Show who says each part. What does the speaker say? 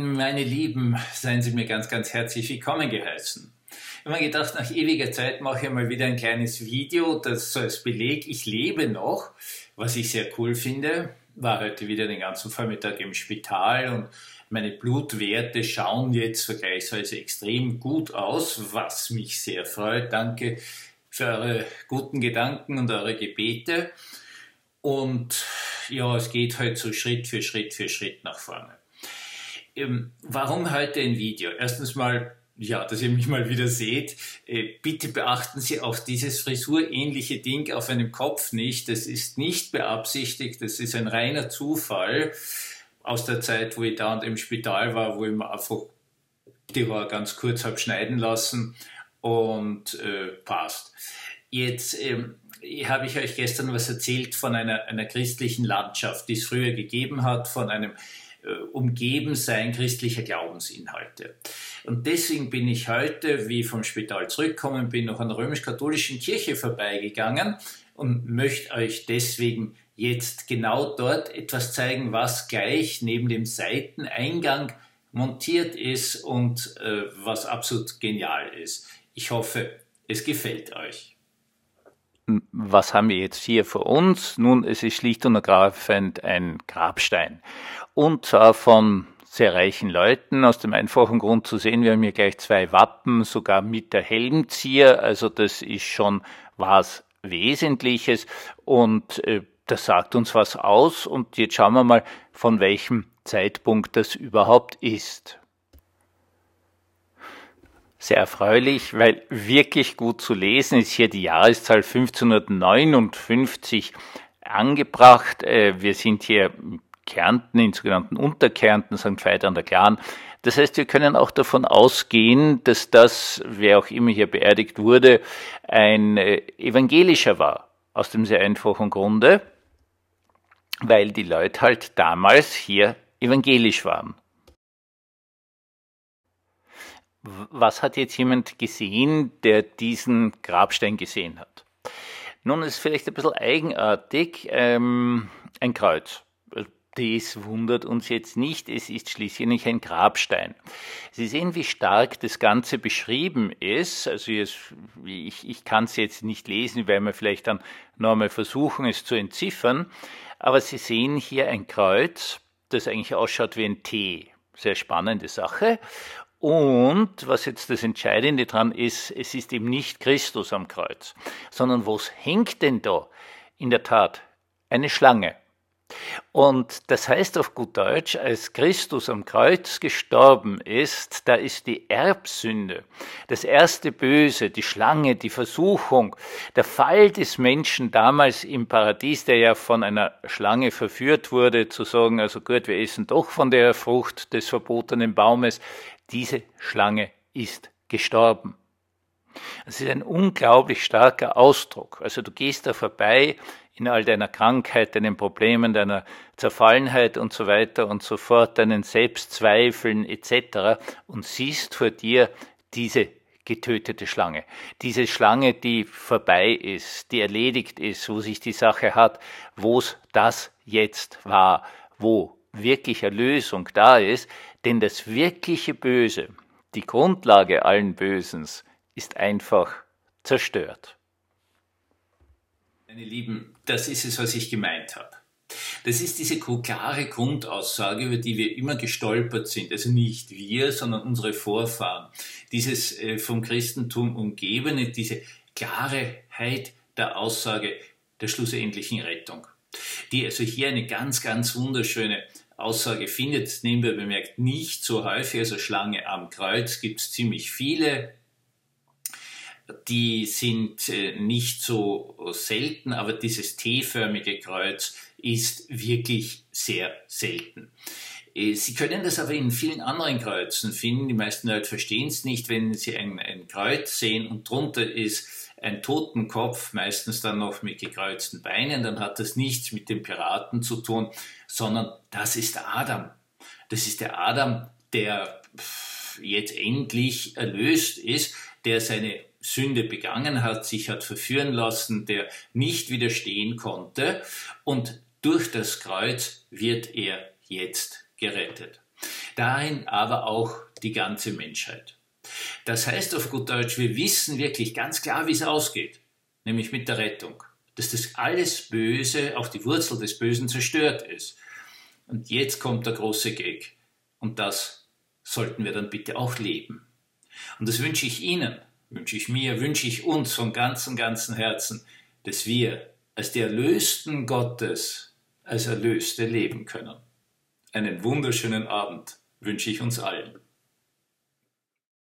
Speaker 1: Meine Lieben, seien Sie mir ganz, ganz herzlich willkommen geheißen. Ich habe mir gedacht, nach ewiger Zeit mache ich mal wieder ein kleines Video, das so als Beleg, ich lebe noch, was ich sehr cool finde. War heute wieder den ganzen Vormittag im Spital und meine Blutwerte schauen jetzt vergleichsweise extrem gut aus, was mich sehr freut. Danke für eure guten Gedanken und eure Gebete. Und ja, es geht halt so Schritt für Schritt für Schritt nach vorne. Ähm, warum heute ein Video? Erstens mal, ja, dass ihr mich mal wieder seht. Äh, bitte beachten Sie auch dieses frisurähnliche Ding auf einem Kopf nicht. Das ist nicht beabsichtigt, das ist ein reiner Zufall aus der Zeit, wo ich da und im Spital war, wo ich mir einfach die Haare ganz kurz habe schneiden lassen und äh, passt. Jetzt ähm, habe ich euch gestern was erzählt von einer, einer christlichen Landschaft, die es früher gegeben hat, von einem äh, Umgebensein christlicher Glaubensinhalte. Und deswegen bin ich heute, wie vom Spital zurückgekommen bin, noch an der römisch-katholischen Kirche vorbeigegangen und möchte euch deswegen jetzt genau dort etwas zeigen, was gleich neben dem Seiteneingang montiert ist und äh, was absolut genial ist. Ich hoffe, es gefällt euch.
Speaker 2: Was haben wir jetzt hier vor uns? Nun, es ist schlicht und ergreifend ein Grabstein. Und zwar von sehr reichen Leuten, aus dem einfachen Grund zu sehen, wir haben hier gleich zwei Wappen, sogar mit der Helmzier, also das ist schon was Wesentliches und äh, das sagt uns was aus und jetzt schauen wir mal, von welchem Zeitpunkt das überhaupt ist. Sehr erfreulich, weil wirklich gut zu lesen ist hier die Jahreszahl 1559 angebracht. Äh, wir sind hier in Kärnten, in sogenannten Unterkärnten, St. Veit an der Glan. Das heißt, wir können auch davon ausgehen, dass das, wer auch immer hier beerdigt wurde, ein äh, evangelischer war. Aus dem sehr einfachen Grunde, weil die Leute halt damals hier evangelisch waren. Was hat jetzt jemand gesehen, der diesen Grabstein gesehen hat? Nun ist vielleicht ein bisschen eigenartig, ähm, ein Kreuz. Das wundert uns jetzt nicht, es ist schließlich ein Grabstein. Sie sehen, wie stark das Ganze beschrieben ist. Also ich, ich kann es jetzt nicht lesen, weil wir vielleicht dann noch einmal versuchen, es zu entziffern. Aber Sie sehen hier ein Kreuz, das eigentlich ausschaut wie ein T. Sehr spannende Sache. Und was jetzt das Entscheidende dran ist, es ist eben nicht Christus am Kreuz, sondern was hängt denn da? In der Tat, eine Schlange. Und das heißt auf gut Deutsch, als Christus am Kreuz gestorben ist, da ist die Erbsünde, das erste Böse, die Schlange, die Versuchung, der Fall des Menschen damals im Paradies, der ja von einer Schlange verführt wurde, zu sagen, also gut, wir essen doch von der Frucht des verbotenen Baumes, diese Schlange ist gestorben. Es ist ein unglaublich starker Ausdruck. Also du gehst da vorbei in all deiner Krankheit, deinen Problemen, deiner Zerfallenheit und so weiter und so fort, deinen Selbstzweifeln etc. und siehst vor dir diese getötete Schlange. Diese Schlange, die vorbei ist, die erledigt ist, wo sich die Sache hat, wo es das jetzt war, wo wirklich Erlösung da ist, denn das wirkliche Böse, die Grundlage allen Bösens, ist einfach zerstört.
Speaker 1: Meine Lieben, das ist es, was ich gemeint habe. Das ist diese klare Grundaussage, über die wir immer gestolpert sind. Also nicht wir, sondern unsere Vorfahren. Dieses äh, vom Christentum umgebene, diese Klarheit der Aussage der schlussendlichen Rettung. Die also hier eine ganz, ganz wunderschöne Aussage findet, nebenbei bemerkt, nicht so häufig. Also Schlange am Kreuz gibt es ziemlich viele die sind äh, nicht so selten, aber dieses T-förmige Kreuz ist wirklich sehr selten. Äh, sie können das aber in vielen anderen Kreuzen finden. Die meisten Leute verstehen es nicht, wenn sie ein, ein Kreuz sehen und drunter ist ein Totenkopf, meistens dann noch mit gekreuzten Beinen, dann hat das nichts mit dem Piraten zu tun, sondern das ist Adam. Das ist der Adam, der jetzt endlich erlöst ist, der seine Sünde begangen hat, sich hat verführen lassen, der nicht widerstehen konnte und durch das Kreuz wird er jetzt gerettet. Darin aber auch die ganze Menschheit. Das heißt auf gut Deutsch, wir wissen wirklich ganz klar, wie es ausgeht, nämlich mit der Rettung, dass das alles Böse, auch die Wurzel des Bösen zerstört ist. Und jetzt kommt der große Gag. Und das sollten wir dann bitte auch leben. Und das wünsche ich Ihnen, wünsche ich mir, wünsche ich uns von ganzem, ganzem Herzen, dass wir als die Erlösten Gottes, als Erlöste leben können. Einen wunderschönen Abend wünsche ich uns allen.